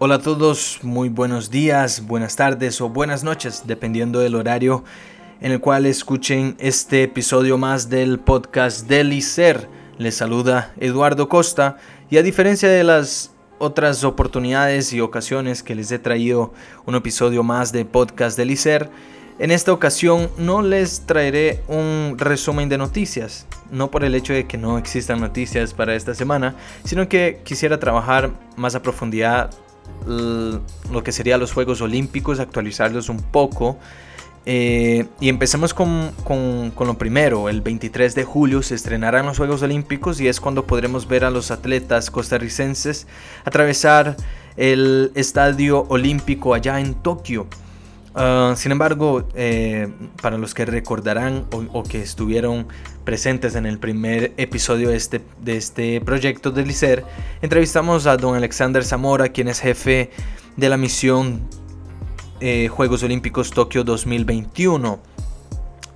Hola a todos, muy buenos días, buenas tardes o buenas noches, dependiendo del horario en el cual escuchen este episodio más del podcast del ICER. Les saluda Eduardo Costa y a diferencia de las otras oportunidades y ocasiones que les he traído un episodio más de podcast del ICER, en esta ocasión no les traeré un resumen de noticias, no por el hecho de que no existan noticias para esta semana, sino que quisiera trabajar más a profundidad lo que serían los Juegos Olímpicos, actualizarlos un poco. Eh, y empecemos con, con, con, lo primero, el 23 de julio se estrenarán los Juegos Olímpicos y es cuando podremos ver a los atletas costarricenses atravesar el Estadio Olímpico allá en Tokio. Ah, sin embargo, eh, para los que recordarán o, que estuvieron presentes en el primer episodio de este, de este proyecto del ICER, entrevistamos a don Alexander Zamora, quien es jefe de la misión eh, Juegos Olímpicos Tokio 2021.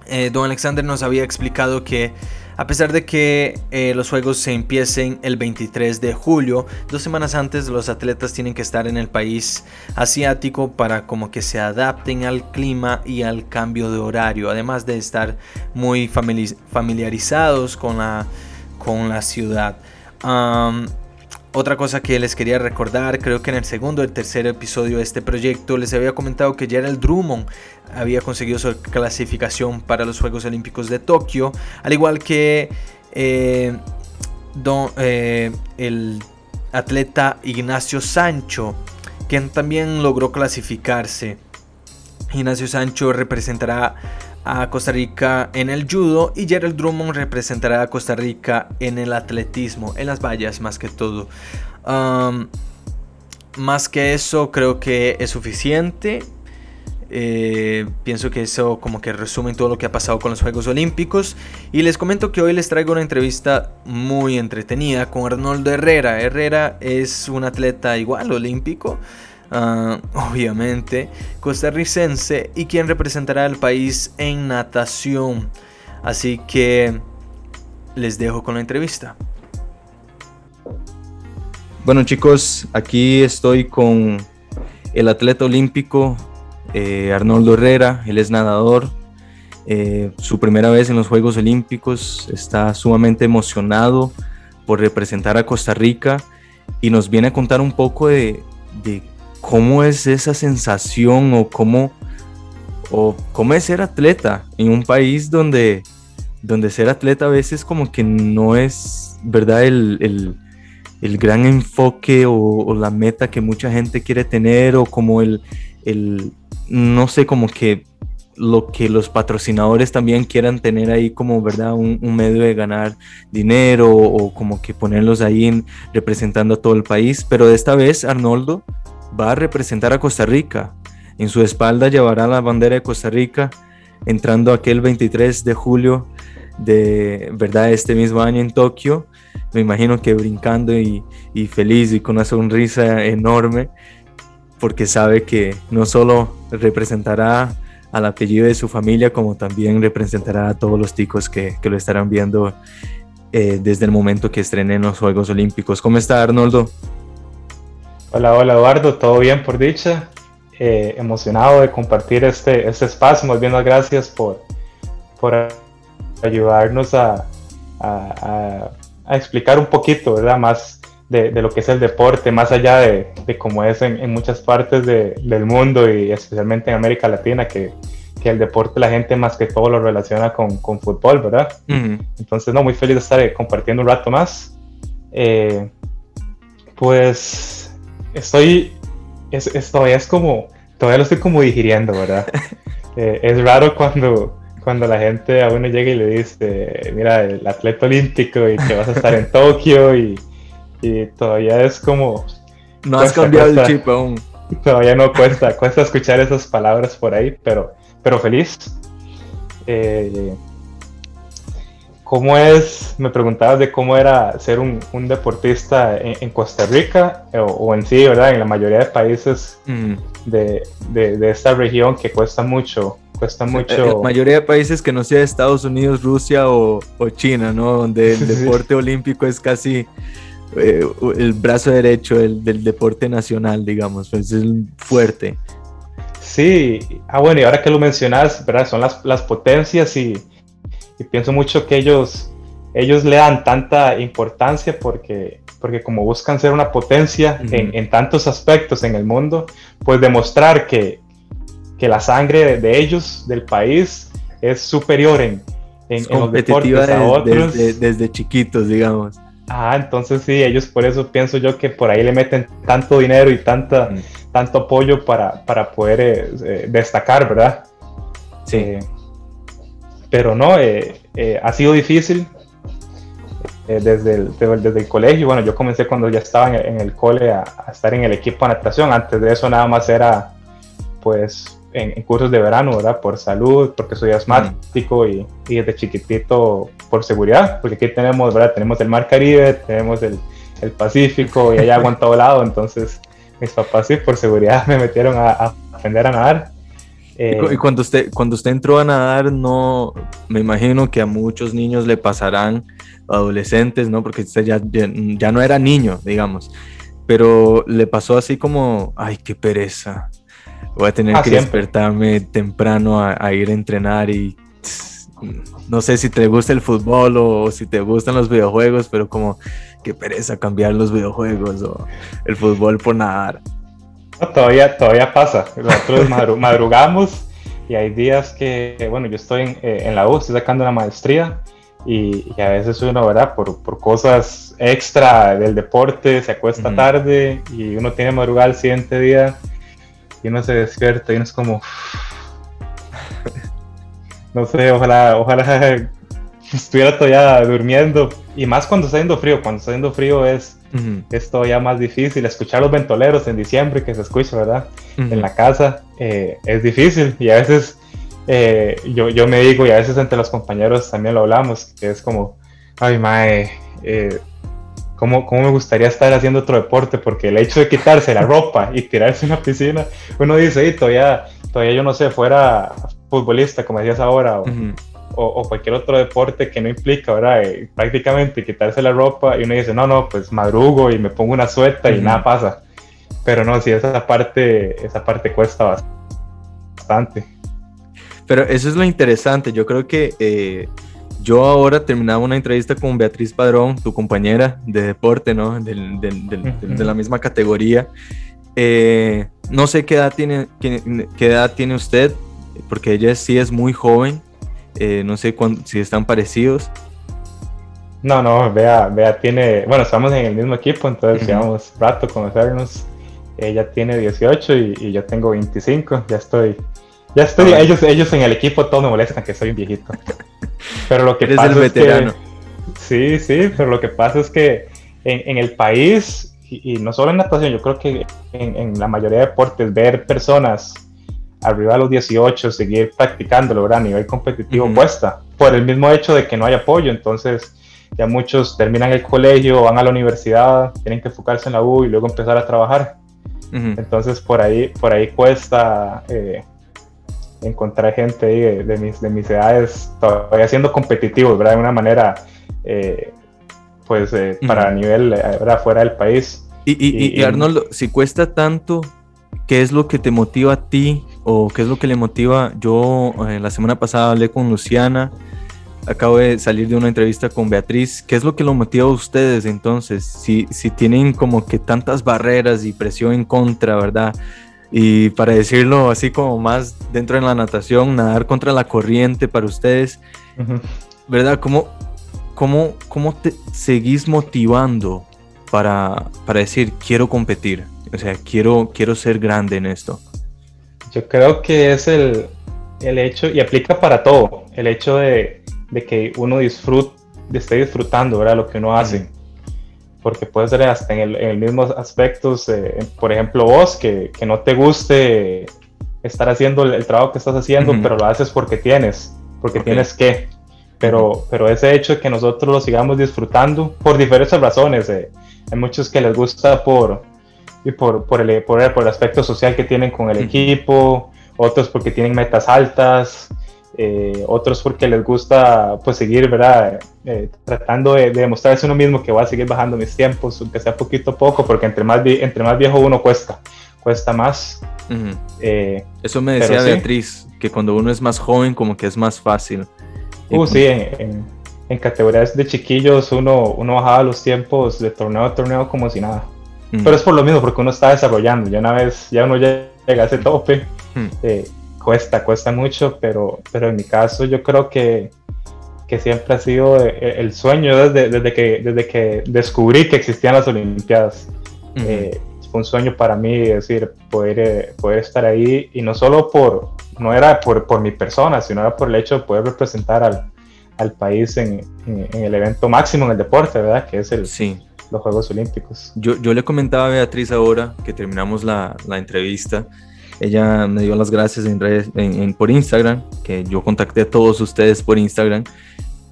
Eh, don Alexander nos había explicado que a pesar de que eh, los juegos se empiecen el 23 de julio, dos semanas antes los atletas tienen que estar en el país asiático para como que se adapten al clima y al cambio de horario, además de estar muy familiarizados con la, con la ciudad. Otra cosa que les quería recordar, creo que en el segundo o el tercer episodio de este proyecto les había comentado que Gerald Drummond había conseguido su clasificación para los Juegos Olímpicos de Tokio, al igual que eh, eh, el atleta Ignacio Sancho, quien también logró clasificarse. Ignacio Sancho representará a Costa Rica en el judo y Gerald Drummond representará a Costa Rica en el atletismo, en las vallas más que todo. más que eso creo que es suficiente. Eh, pienso que eso como que resume todo lo que ha pasado con los Juegos Olímpicos. Y les comento que hoy les traigo una entrevista muy entretenida con Arnoldo Herrera. Herrera es un atleta igual olímpico. Ah, obviamente, costarricense y quien representará al país en natación. Así que les dejo con la entrevista. Bueno chicos, aquí estoy con el atleta olímpico eh, Arnoldo Herrera, él es nadador, eh, su primera vez en los Juegos Olímpicos, está sumamente emocionado por representar a Costa Rica y nos viene a contar un poco de, de cómo es esa sensación o cómo, o cómo es ser atleta en un país donde, donde ser atleta a veces como que no es, ¿verdad? El, gran enfoque o, la meta que mucha gente quiere tener o como el, el, no sé, como que lo que los patrocinadores también quieran tener ahí como, ¿verdad? Un, un, medio de ganar dinero o como que ponerlos ahí en, representando a todo el país. Pero esta vez Arnoldo va a representar a Costa Rica. En su espalda llevará la bandera de Costa Rica, entrando aquel 23 de julio de verdad este mismo año en Tokio. Me imagino que brincando y, feliz y con una sonrisa enorme, porque sabe que no solo representará al apellido de su familia, como también representará a todos los ticos que, lo estarán viendo eh, desde el momento que estrenen los Juegos Olímpicos. ¿Cómo está Arnoldo? Hola, hola Eduardo, ¿todo bien por dicha? Eh, emocionado de compartir este, este espacio, más bien gracias por, por ayudarnos a, a, explicar un poquito, ¿verdad? Más de, de, lo que es el deporte, más allá de, de cómo es en, en muchas partes de, del mundo y especialmente en América Latina, que, que, el deporte la gente más que todo lo relaciona con, con fútbol, ¿verdad? Entonces, no, muy feliz de estar compartiendo un rato más. Eh, pues estoy, es, todavía es como, todavía lo estoy como digiriendo, ¿verdad? Eh, es raro cuando, cuando la gente a uno llega y le dice, mira, el atleta olímpico y que vas a estar en Tokio y, y todavía es como... No has cambiado el chip aún. Todavía no cuesta, cuesta escuchar esas palabras por ahí, pero, pero feliz. Eh, ¿Cómo es, me preguntabas de cómo era ser un, deportista en, Costa Rica o, en sí, ¿verdad? En la mayoría de países mm. de, esta región que cuesta mucho, cuesta mucho. La mayoría de países que no sea Estados Unidos, Rusia o, China, ¿no? Donde el deporte olímpico es casi eh, el brazo derecho del, deporte nacional, digamos, pues es fuerte. Sí, ah bueno, y ahora que lo mencionas, ¿verdad? Son las, las potencias y, y, pienso mucho que ellos, ellos le dan tanta importancia porque, porque como buscan ser una potencia en, en, tantos aspectos en el mundo, pues demostrar que, que la sangre de ellos, del país, es superior en, en, los deportes a otros. Desde, desde chiquitos, digamos. Ah, entonces sí, ellos por eso pienso yo que por ahí le meten tanto dinero y tanta, tanto apoyo para, para poder eh, eh, destacar, ¿verdad? Sí. Eh, pero no, ha sido difícil desde, el, desde, el, colegio. Bueno, yo comencé cuando ya estaba en, el cole a, estar en el equipo de natación. Antes de eso nada más era pues en, cursos de verano, ¿verdad? Por salud, porque soy asmático y, y, desde chiquitito por seguridad, porque aquí tenemos, ¿verdad? Tenemos el Mar Caribe, tenemos el, el Pacífico y hay agua en todo lado, entonces mis papás sí, por seguridad me metieron a, aprender a nadar. Y eh, cuando usted, cuando usted entró a nadar, no, me imagino que a muchos niños le pasarán, adolescentes, ¿no? Porque usted ya, ya no era niño, digamos, pero le pasó así como, ay, qué pereza, Voy a tener ah, que despertarme temprano a, ir a entrenar y no sé si te gusta el fútbol o, si te gustan los videojuegos, pero como qué pereza cambiar los videojuegos o el fútbol por nadar. Todavía, todavía pasa. Nosotros madrugamos y hay días que, bueno, yo estoy en, eh, la U, estoy sacando la maestría y, a veces uno, ¿verdad? Por, por, cosas extra del deporte se acuesta tarde y uno tiene madrugada el siguiente día y uno se despierta y uno es como. no sé, ojalá, ojalá estuviera todavía durmiendo. Y más cuando está haciendo frío. Cuando está haciendo frío es, todavía más difícil. Escuchar los ventoleros en diciembre que se escucha, ¿verdad? En la casa eh, es difícil. Y a veces eh, yo, yo me digo, y a veces entre los compañeros también lo hablamos, que es como, ay, mae, eh, ¿Cómo, me gustaría estar haciendo otro deporte? Porque el hecho de quitarse la ropa y tirarse en una piscina, uno dice, y todavía, todavía yo no sé, fuera futbolista, como decías ahora, o, cualquier otro deporte que no implica, ¿verdad? Eh, prácticamente quitarse la ropa y uno dice, no, no, pues madrugo y me pongo una sueta y nada pasa. Pero no, sí, esa parte, esa parte cuesta bastante. Pero eso es lo interesante, yo creo que... Eh, yo ahora terminaba una entrevista con Beatriz Padrón, tu compañera de deporte, ¿no? De la misma categoría. Eh, no sé qué edad, tiene, qué, edad tiene usted, porque ella sí es muy joven. Eh, no sé si están parecidos. No, no, Bea, Bea tiene, bueno, estamos en el mismo equipo, entonces llevamos rato conocernos. Ella tiene 18 y, y, yo tengo 25, ya estoy, ya estoy, ellos, ellos en el equipo todos me molestan que soy un viejito. Pero lo que pasa el veterano. Es que, sí, sí, pero lo que pasa es que en, el país, y, no solo en natación, yo creo que en, la mayoría de deportes, ver personas arriba de los 18 seguir practicándolo a nivel competitivo cuesta, por el mismo hecho de que no hay apoyo. Entonces, ya muchos terminan el colegio, van a la universidad, tienen que enfocarse en la U y luego empezar a trabajar. Entonces, por ahí, por ahí cuesta. Eh, encontrar gente de, mis, de mis edades todavía siendo competitivos, ¿verdad? De una manera, eh, pues, eh, para nivel, eh, Fuera del país. Y, y, Arnoldo, si cuesta tanto, ¿qué es lo que te motiva a ti o qué es lo que le motiva? Yo la semana pasada hablé con Luciana, acabo de salir de una entrevista con Beatriz. ¿Qué es lo que lo motiva a ustedes entonces? Si, si tienen como que tantas barreras y presión en contra, ¿verdad? Y para decirlo así como más dentro de la natación, nadar contra la corriente para ustedes, ¿verdad? ¿Cómo, cómo, cómo te seguís motivando para, para decir quiero competir? O sea, quiero, quiero ser grande en esto. Yo creo que es el, el hecho, y aplica para todo, el hecho de, de que uno disfrute, esté disfrutando, ¿verdad? Lo que uno hace porque puede ser hasta en el, mismo aspectos, por ejemplo, vos, que, que, no te guste estar haciendo el, trabajo que estás haciendo, pero lo haces porque tienes, porque tienes que. Pero, pero ese hecho de que nosotros lo sigamos disfrutando por diferentes razones. Eh, hay muchos que les gusta por, y por, por, el, por, el, por el aspecto social que tienen con el equipo, otros porque tienen metas altas, eh, otros porque les gusta pues seguir, ¿verdad? Eh, tratando de, demostrarse uno mismo que va a seguir bajando mis tiempos, aunque sea poquito a poco, porque entre más, entre más viejo uno cuesta, cuesta más. Eh, Eso me decía Beatriz, que cuando uno es más joven como que es más fácil. Uh, sí, en, en, categorías de chiquillos uno, uno bajaba los tiempos de torneo a torneo como si nada. Pero es por lo mismo, porque uno está desarrollando, ya una vez, ya uno llega a ese tope cuesta, cuesta mucho, pero, pero en mi caso yo creo que, que siempre ha sido eh, el sueño desde, desde, que, desde que descubrí que existían las Olimpiadas. Eh, fue un sueño para mí, decir, poder, eh, poder estar ahí y no solo por, no era por, por mi persona, sino era por el hecho de poder representar al, al país en, en, el evento máximo en el deporte, ¿verdad? Que es el, sí. Los Juegos Olímpicos. Yo, yo le comentaba a Beatriz ahora que terminamos la, la entrevista ella me dio las gracias en, en, por Instagram, que yo contacté a todos ustedes por Instagram.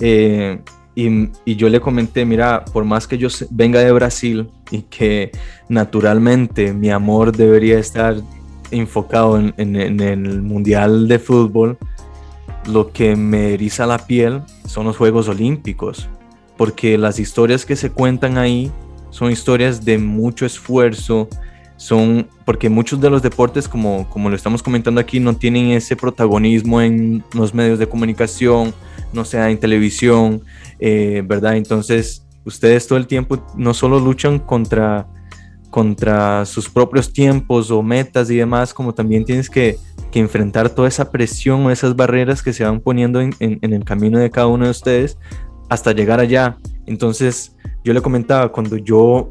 Eh, y, y, yo le comenté, mira, por más que yo venga de Brasil y que naturalmente mi amor debería estar enfocado en, en, el Mundial de Fútbol, lo que me eriza la piel son los Juegos Olímpicos, porque las historias que se cuentan ahí son historias de mucho esfuerzo, son, porque muchos de los deportes, como, como lo estamos comentando aquí, no tienen ese protagonismo en los medios de comunicación, no sea en televisión, eh, ¿verdad? Entonces, ustedes todo el tiempo no solo luchan contra, contra sus propios tiempos o metas y demás, como también tienes que, que enfrentar toda esa presión o esas barreras que se van poniendo en, en, en el camino de cada uno de ustedes hasta llegar allá. Entonces, yo le comentaba, cuando yo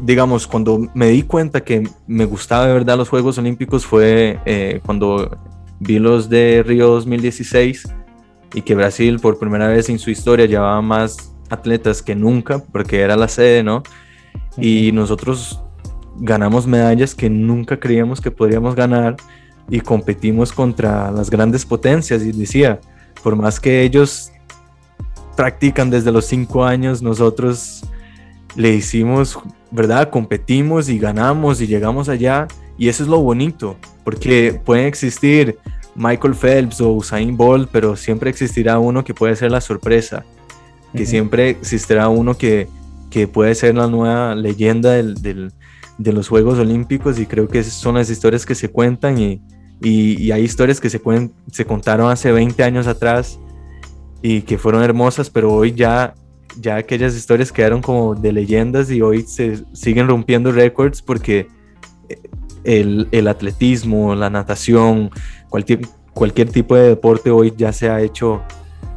digamos, cuando me di cuenta que me gustaba de verdad los Juegos Olímpicos fue eh, cuando vi los de Río 2016 y que Brasil por primera vez en su historia llevaba más atletas que nunca, porque era la sede, ¿no? Y nosotros ganamos medallas que nunca creíamos que podríamos ganar y competimos contra las grandes potencias y decía, por más que ellos practican desde los cinco años, nosotros le hicimos ¿verdad? Competimos y ganamos y llegamos allá y eso es lo bonito, porque pueden existir Michael Phelps o Usain Bolt, pero siempre existirá uno que puede ser la sorpresa, que siempre existirá uno que, que, puede ser la nueva leyenda del, del, de los Juegos Olímpicos y creo que esas son las historias que se cuentan y, y, y hay historias que se, se contaron hace 20 años atrás y que fueron hermosas, pero hoy ya ya aquellas historias quedaron como de leyendas y hoy se siguen rompiendo récords porque eh, el, el, atletismo, la natación, cualquier, cualquier tipo de deporte hoy ya se ha hecho,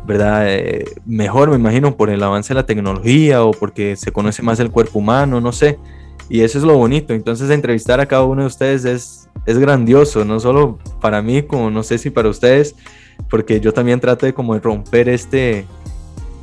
¿verdad? Eh, mejor, me imagino, por el avance de la tecnología o porque se conoce más el cuerpo humano, no sé. Y eso es lo bonito. Entonces, entrevistar a cada uno de ustedes es, es grandioso, no solo para mí, como no sé si para ustedes, porque yo también trato de como romper este,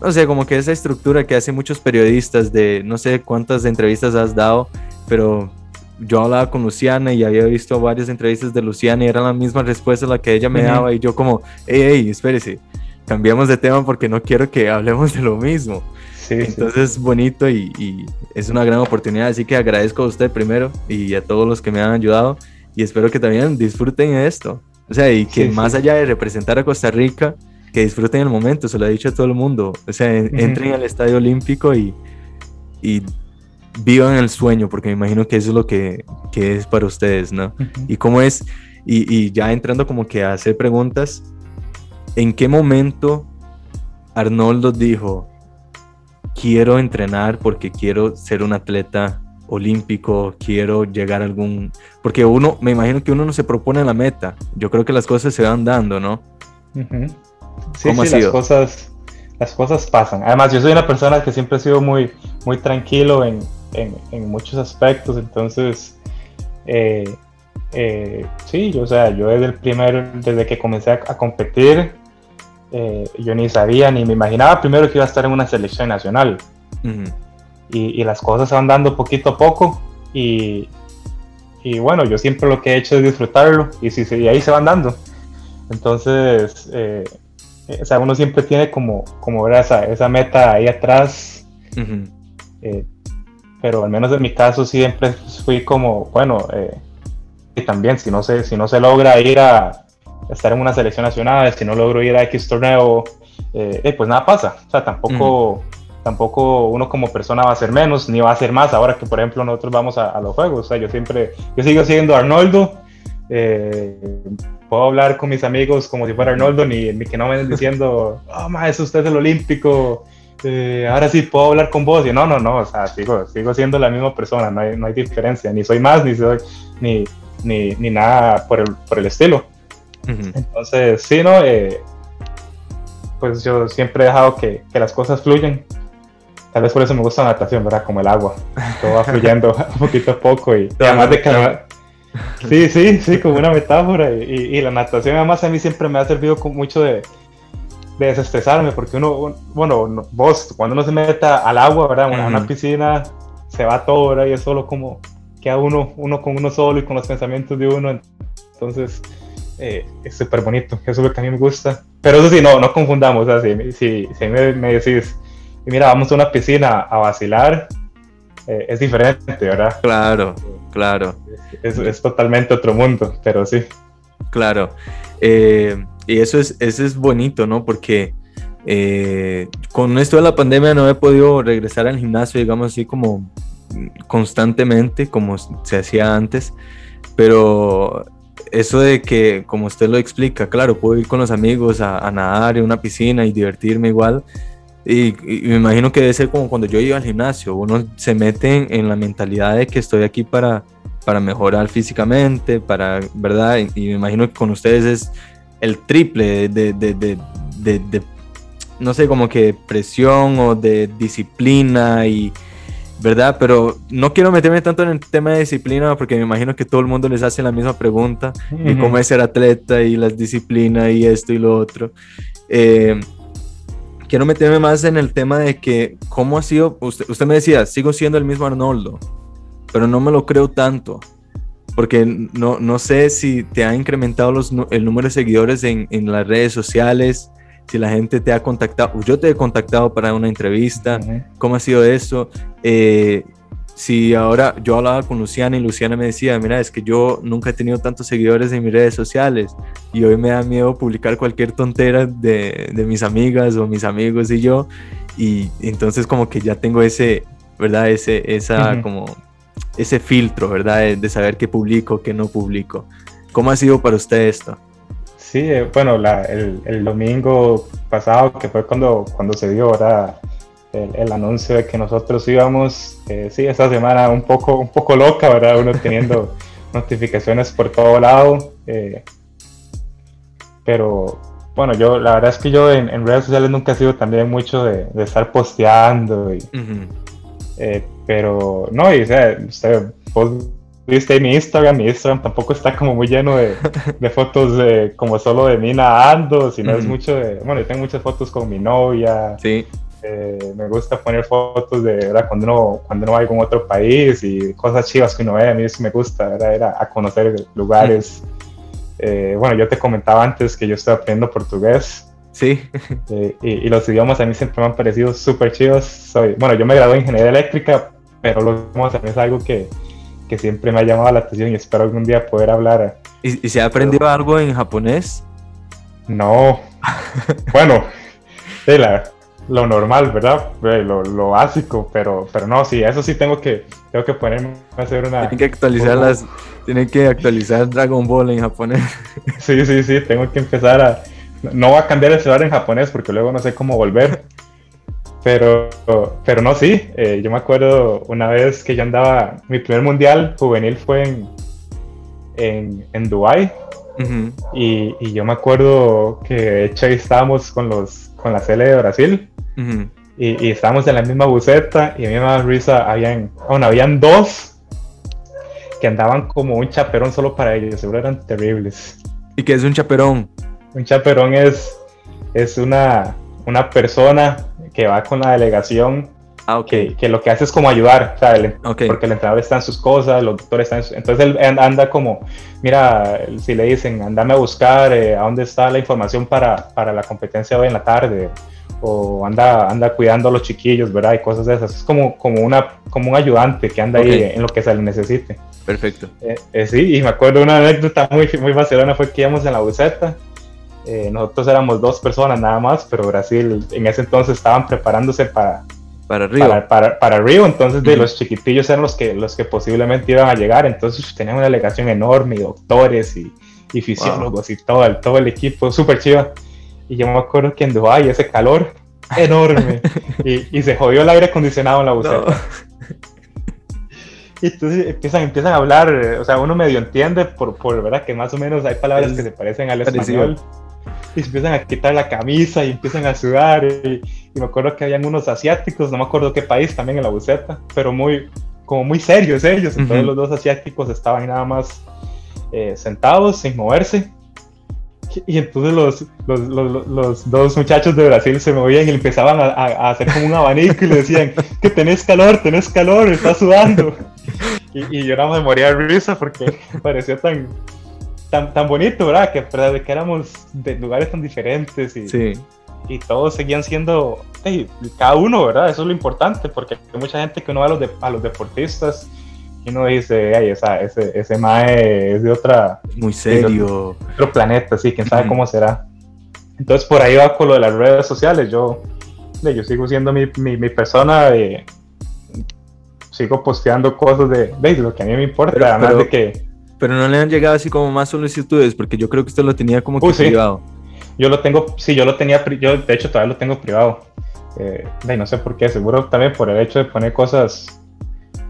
no sé, como que esa estructura que hacen muchos periodistas de no sé cuántas entrevistas has dado, pero yo hablaba con Luciana y había visto varias entrevistas de Luciana y era la misma respuesta la que ella me daba y yo como, hey, hey, espérese, cambiamos de tema porque no quiero que hablemos de lo mismo. Sí, Entonces es bonito y, y, es una gran oportunidad, así que agradezco a usted primero y a todos los que me han ayudado y espero que también disfruten esto. O sea, y que más allá de representar a Costa Rica, que disfruten el momento, se lo he dicho a todo el mundo. O sea, entren al Estadio Olímpico y, y vivan el sueño, porque me imagino que eso es lo que, que es para ustedes, ¿no? Y cómo es, y, y, ya entrando como que a hacer preguntas, ¿en qué momento Arnoldo dijo, quiero entrenar porque quiero ser un atleta olímpico, quiero llegar a algún... Porque uno, me imagino que uno no se propone la meta, yo creo que las cosas se van dando, ¿no? Sí, sí, las cosas, las cosas pasan. Además, yo soy una persona que siempre he sido muy, muy tranquilo en, en, muchos aspectos, entonces, eh, eh, sí, yo, o sea, yo desde el primer, desde que comencé a, competir, eh, yo ni sabía ni me imaginaba primero que iba a estar en una selección nacional. Y, y, las cosas se van dando poquito a poco y, y, bueno, yo siempre lo que he hecho es disfrutarlo y, si, y ahí se van dando. Entonces, eh, o sea, uno siempre tiene como, como esa, esa meta ahí atrás. Eh, pero al menos en mi caso siempre fui como, bueno, eh, y también si no se, si no se logra ir a, estar en una selección nacional, si no logro ir a X torneo, eh, eh, pues nada pasa. O sea, tampoco, tampoco uno como persona va a ser menos, ni va a ser más ahora que, por ejemplo, nosotros vamos a, los juegos. O sea, yo siempre, yo sigo siendo Arnoldo. Eh, puedo hablar con mis amigos como si fuera Arnoldo, ni, ni que no me estén diciendo, oh, ma, es usted el olímpico, ahora sí puedo hablar con vos. Y no, no, no, o sea, sigo, sigo siendo la misma persona, no hay, no hay diferencia, ni soy más, ni soy, ni, ni, ni nada por el, por el estilo. Entonces, sí, ¿no? Eh, pues yo siempre he dejado que, que, las cosas fluyan. Tal vez por eso me gusta la natación, ¿verdad? Como el agua. Todo va fluyendo poquito a poco y, además de que... Sí, sí, sí, como una metáfora. Y, y, la natación además a mí siempre me ha servido mucho de, de desestresarme, porque uno, bueno, vos, cuando uno se meta al agua, ¿verdad? A una piscina, se va todo, ¿verdad? Y es solo como queda uno, uno con uno solo y con los pensamientos de uno. Entonces, eh, es súper bonito, eso es lo que a mí me gusta. Pero eso sí, no, no confundamos, o sea, si, si, si me, me, decís, mira, vamos a una piscina a vacilar, eh, es diferente, ¿verdad? Claro, claro. Es, es, totalmente otro mundo, pero sí. Claro. Eh, y eso es, eso es bonito, ¿no? Porque con esto de la pandemia no he podido regresar al gimnasio, digamos así, como constantemente como se hacía antes, pero eso de que, como usted lo explica, claro, puedo ir con los amigos a, nadar en una piscina y divertirme igual. Y, me imagino que debe ser como cuando yo iba al gimnasio, uno se mete en, la mentalidad de que estoy aquí para, para mejorar físicamente, para, ¿verdad? Y, me imagino que con ustedes es el triple de, de, de, de no sé, como que presión o de disciplina y, ¿verdad? Pero no quiero meterme tanto en el tema de disciplina porque me imagino que todo el mundo les hace la misma pregunta de cómo es ser atleta y las disciplinas y esto y lo otro. Eh, quiero meterme más en el tema de que cómo ha sido, usted, usted, me decía, sigo siendo el mismo Arnoldo, pero no me lo creo tanto. Porque no, no sé si te ha incrementado los, el número de seguidores en, en las redes sociales, si la gente te ha contactado, yo te he contactado para una entrevista, ¿cómo ha sido eso? Eh, si ahora yo hablaba con Luciana y Luciana me decía, mira, es que yo nunca he tenido tantos seguidores en mis redes sociales y hoy me da miedo publicar cualquier tontera de, de mis amigas o mis amigos y yo, y entonces como que ya tengo ese, ¿verdad? Ese, esa, como, ese filtro, ¿verdad? De, de saber qué publico, qué no publico. ¿Cómo ha sido para usted esto? Sí, eh, bueno, el, el, domingo pasado, que fue cuando, cuando se dio ahora el, el, anuncio de que nosotros íbamos, eh, sí, esa semana un poco, un poco loca, ¿verdad? Uno teniendo notificaciones por todo lado. Eh, pero bueno, yo la verdad es que yo en, redes sociales nunca he sido también mucho de, de estar posteando. Y, pero no, y o sea, usted, viste mi Instagram, mi Instagram tampoco está como muy lleno de, de fotos de, como solo de mí nadando, sino es mucho de, bueno, yo tengo muchas fotos con mi novia. Sí. Eh, me gusta poner fotos de ¿verdad? cuando uno cuando uno va a algún otro país y cosas chivas que uno ve, a mí eso me gusta, ¿verdad? era a conocer lugares. Eh, bueno, yo te comentaba antes que yo estoy aprendiendo portugués. Sí. Eh, y, y, los idiomas a mí siempre me han parecido súper chivos. Soy, bueno, yo me gradué en ingeniería eléctrica, pero los idiomas a mí es algo que, que siempre me ha llamado la atención y espero algún día poder hablar. ¿Y, se ha aprendido algo en japonés? No. bueno, lo normal, ¿verdad? Lo, básico, pero, pero no, sí, eso sí tengo que, tengo que ponerme a hacer una... Tienen que actualizar las... Tienen que actualizar Dragon Ball en japonés. sí, sí, sí, tengo que empezar a... No va a cambiar el celular en japonés porque luego no sé cómo volver. Pero, pero no, sí. Eh, yo me acuerdo una vez que yo andaba, mi primer mundial juvenil fue en, en, en Dubái. y, y, yo me acuerdo que de hecho ahí estábamos con, los, con la Cele de Brasil. y, y, estábamos en la misma buceta y a mí me daba risa. Habían, bueno, habían dos que andaban como un chaperón solo para ellos. Seguro eran terribles. ¿Y qué es un chaperón? Un chaperón es, es una, una persona que va con la delegación Ah, que, que, lo que hace es como ayudar, sea, porque el entrenador está en sus cosas, los doctores están en sus... Entonces él anda como, mira, si le dicen, andame a buscar eh, a dónde está la información para, para, la competencia hoy en la tarde, o anda, anda cuidando a los chiquillos, ¿verdad? Y cosas de esas. Es como, como, una, como un ayudante que anda ahí en lo que se le necesite. Perfecto. Eh, eh, sí, y me acuerdo una anécdota muy, muy vacilona fue que íbamos en la buceta. nosotros éramos dos personas nada más, pero Brasil en ese entonces estaban preparándose para, para Río. Para, para, Río, entonces de los chiquitillos eran los que, los que posiblemente iban a llegar, entonces tenían una delegación enorme, y doctores y, y fisiólogos y todo el, todo el equipo, súper chido. Y yo me acuerdo que en Dubái ese calor enorme y, y, se jodió el aire acondicionado en la buceta. Y entonces empiezan, empiezan a hablar, o sea, uno medio entiende por, por verdad que más o menos hay palabras que se parecen al español y se empiezan a quitar la camisa y empiezan a sudar. Y, me acuerdo que habían unos asiáticos, no me acuerdo qué país, también en la buceta, pero muy, como muy serios ellos. Entonces los dos asiáticos estaban nada más eh, sentados, sin moverse. Y entonces los, los, los, los, dos muchachos de Brasil se movían y empezaban a, a, hacer como un abanico y le decían que tenés calor, tenés calor, estás sudando. Y, y yo nada más moría de risa porque parecía tan, tan, tan bonito, ¿verdad? Que, de que éramos de lugares tan diferentes y, y todos seguían siendo, cada uno, ¿verdad? Eso es lo importante, porque hay mucha gente que uno va a los, de, a los deportistas y uno dice, ay, esa, ese, ese mae es de otra... Muy serio. otro, planeta, sí, quién sabe cómo será. Entonces por ahí va con lo de las redes sociales, yo, yo sigo siendo mi, mi, mi persona, de, sigo posteando cosas de, de, lo que a mí me importa, además de que pero no le han llegado así como más solicitudes, porque yo creo que usted lo tenía como que privado. Yo lo tengo, sí, yo lo tenía, yo de hecho todavía lo tengo privado. Eh, no sé por qué, seguro también por el hecho de poner cosas,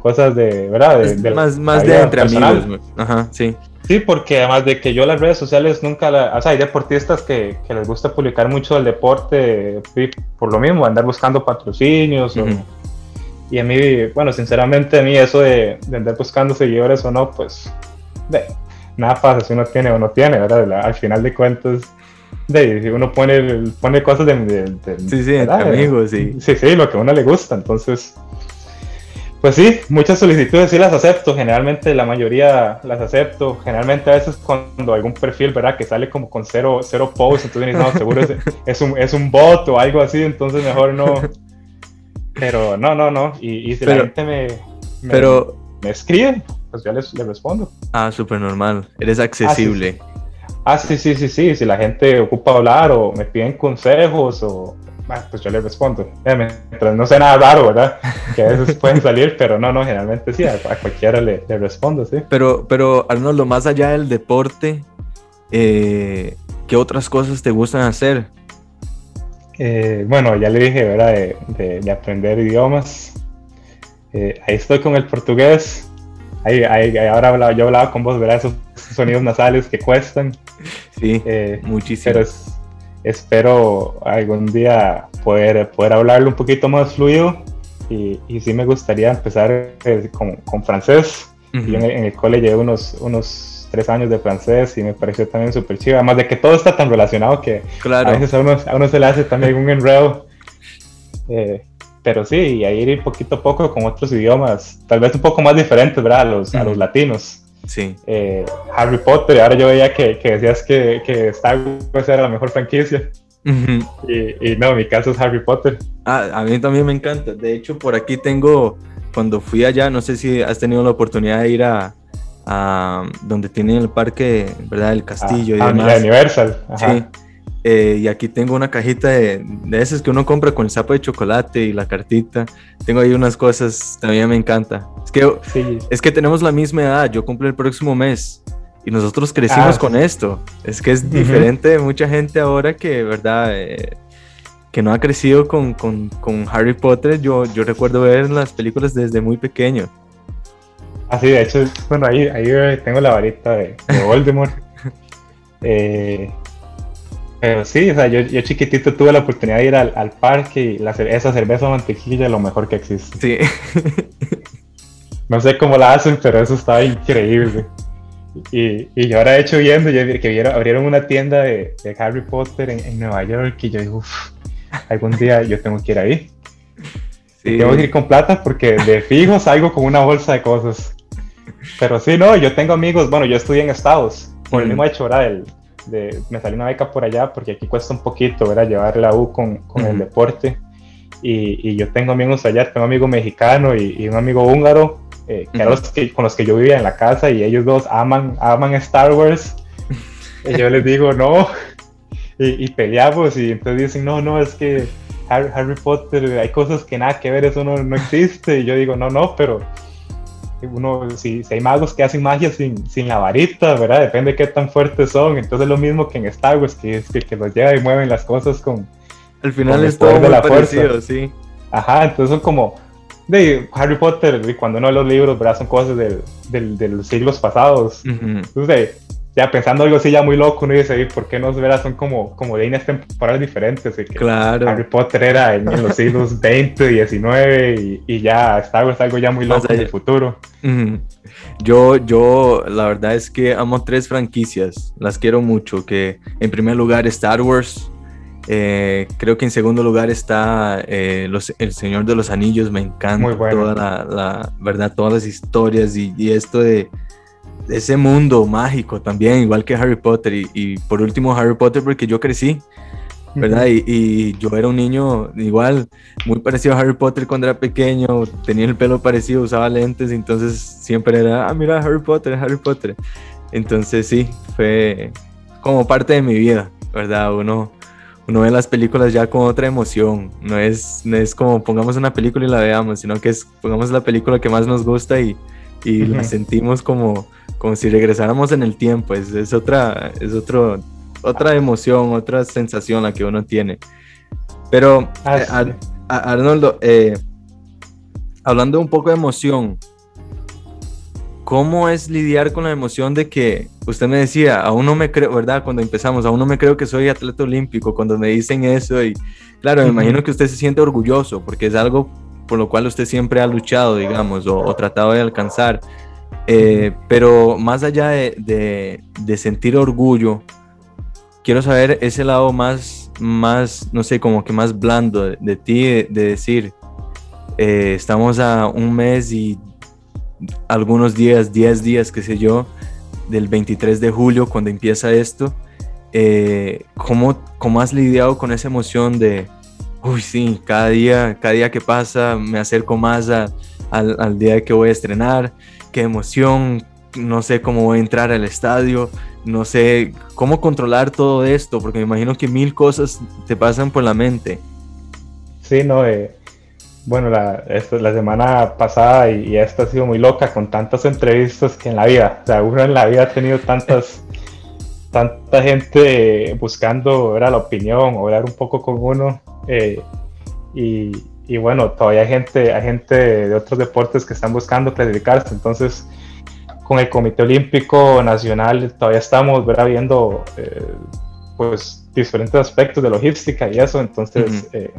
cosas de, ¿verdad? De, más más de entre amigos. Ajá, sí. Sí, porque además de que yo las redes sociales nunca, la, o sea, hay deportistas que, que, les gusta publicar mucho el deporte por lo mismo, andar buscando patrocinios. y a mí, bueno, sinceramente a mí eso de, de andar buscando seguidores o no, pues nada pasa si uno tiene o no tiene, ¿verdad? al final de cuentas, de, uno pone, pone cosas de, sí, sí, amigos, sí. Sí, sí, lo que a uno le gusta, entonces... Pues sí, muchas solicitudes sí las acepto, generalmente la mayoría las acepto, generalmente a veces cuando algún perfil, ¿verdad? Que sale como con cero, cero posts, entonces no, seguro es, es, un, es un bot o algo así, entonces mejor no. Pero no, no, no, y, si la gente me, pero, me escribe, pues yo les, respondo. Ah, súper normal. Eres accesible. Ah sí. sí, sí, sí, Si la gente ocupa hablar o me piden consejos o... Ah, pues yo les respondo. Mientras no sea nada raro, ¿verdad? Que a veces pueden salir, pero no, no, generalmente sí, a, cualquiera le, respondo, sí. Pero, pero Arnoldo, más allá del deporte, eh, ¿qué otras cosas te gustan hacer? Eh, bueno, ya le dije, ¿verdad? De, aprender idiomas. Eh, ahí estoy con el portugués ahí, ahora yo hablaba con vos, ¿verdad? Esos, sonidos nasales que cuestan. Sí, eh, muchísimo. Pero espero algún día poder, poder hablarlo un poquito más fluido y, y sí me gustaría empezar eh, con, con, francés. Yo en, el cole llevé unos, unos tres años de francés y me pareció también súper chido. Además de que todo está tan relacionado que a veces a uno, a uno se le hace también un enredo. Eh, pero sí, y a ir poquito a poco con otros idiomas, tal vez un poco más diferentes, ¿verdad? A los, a los latinos. Sí. Eh, Harry Potter, ahora yo veía que, que decías que, que Star Wars era la mejor franquicia. y, y, no, mi caso es Harry Potter. Ah, a mí también me encanta. De hecho, por aquí tengo, cuando fui allá, no sé si has tenido la oportunidad de ir a, a donde tienen el parque, ¿verdad? El castillo y ah, demás. Universal. Sí. Eh, y aquí tengo una cajita de, de esas que uno compra con el sapo de chocolate y la cartita. Tengo ahí unas cosas, también me encanta. Es que, es que tenemos la misma edad, yo cumplo el próximo mes y nosotros crecimos ah, con esto. Es que es diferente de mucha gente ahora que, ¿verdad? Eh, que no ha crecido con, con, con, Harry Potter. Yo, yo recuerdo ver las películas desde muy pequeño. Así, ah, de hecho, bueno, ahí, ahí tengo la varita de, de Voldemort. eh, pero sí, o sea, yo, yo chiquitito tuve la oportunidad de ir al, al parque y la, esa cerveza mantequilla es lo mejor que existe. Sí. no sé cómo la hacen, pero eso estaba increíble. Y, y ahora de hecho viendo, yo que vieron, abrieron una tienda de, de Harry Potter en, en, Nueva York y yo digo, uff, algún día yo tengo que ir ahí. Tengo que ir con plata porque de fijo salgo con una bolsa de cosas. Pero sí, no, yo tengo amigos, bueno, yo estudié en Estados, por el mismo hecho, ¿verdad? El, de, me salió una beca por allá porque aquí cuesta un poquito, ¿verdad? Llevar la U con, con el deporte. Y, y, yo tengo amigos allá, tengo un amigo mexicano y, y un amigo húngaro, eh, que, los que con los que yo vivía en la casa y ellos dos aman, aman Star Wars. y yo les digo, no, y, peleamos y entonces dicen, no, no, es que Harry, Potter, hay cosas que nada que ver, eso no, no existe. Y yo digo, no, no, pero uno, si, si, hay magos que hacen magia sin, sin, la varita, ¿verdad? Depende de qué tan fuertes son. Entonces es lo mismo que en Star Wars, que es que, que los lleva y mueven las cosas con... Al final es todo muy parecido, sí. Ajá, entonces son como... De Harry Potter, y cuando uno lee los libros, ¿verdad? Son cosas del, del, de los siglos pasados. Entonces, ya pensando algo así ya muy loco, uno dice, ¿por qué no verás? Son como, como líneas temporales diferentes. que claro. Harry Potter era en, los siglos 20, 19 y, ya Star Wars algo ya muy loco en el futuro. Yo, yo, la verdad es que amo tres franquicias, las quiero mucho, que en primer lugar Star Wars, eh, creo que en segundo lugar está eh, los, El Señor de los Anillos, me encanta toda la, verdad, todas las historias y, y esto de ese mundo mágico también, igual que Harry Potter. Y, por último, Harry Potter, porque yo crecí, ¿verdad? y, yo era un niño igual, muy parecido a Harry Potter cuando era pequeño, tenía el pelo parecido, usaba lentes, entonces siempre era, ah, mira, Harry Potter, Harry Potter. Entonces sí, fue como parte de mi vida, ¿verdad? Uno, uno ve las películas ya con otra emoción, no es, no es como pongamos una película y la veamos, sino que es pongamos la película que más nos gusta y, y la sentimos como como si regresáramos en el tiempo, es, es otra, es otro, otra emoción, otra sensación la que uno tiene. Pero, ah, eh, Arnoldo, eh, hablando un poco de emoción, ¿cómo es lidiar con la emoción de que usted me decía, aún no me creo, ¿verdad? Cuando empezamos, aún no me creo que soy atleta olímpico, cuando me dicen eso y claro, me imagino que usted se siente orgulloso porque es algo por lo cual usted siempre ha luchado, digamos, o, o tratado de alcanzar. Eh, pero más allá de, sentir orgullo, quiero saber ese lado más, más, no sé, como que más blando de, ti, de, decir, eh, estamos a un mes y algunos días, 10 días, qué sé yo, del 23 de julio, cuando empieza esto, eh, ¿cómo, ¿cómo, has lidiado con esa emoción de, uy, sí, cada día, cada día que pasa me acerco más al, al, día que voy a estrenar? qué emoción, no sé cómo voy a entrar al estadio, no sé cómo controlar todo esto, porque me imagino que mil cosas te pasan por la mente. Sí, no, eh, bueno, la, la semana pasada y, esta ha sido muy loca con tantas entrevistas que en la vida, o sea, uno en la vida ha tenido tantas, tanta gente buscando era la opinión hablar un poco con uno. Eh, y, y bueno, todavía hay gente, hay gente de otros deportes que están buscando clasificarse, entonces con el Comité Olímpico Nacional todavía estamos viendo eh, pues diferentes aspectos de logística y eso, entonces eh,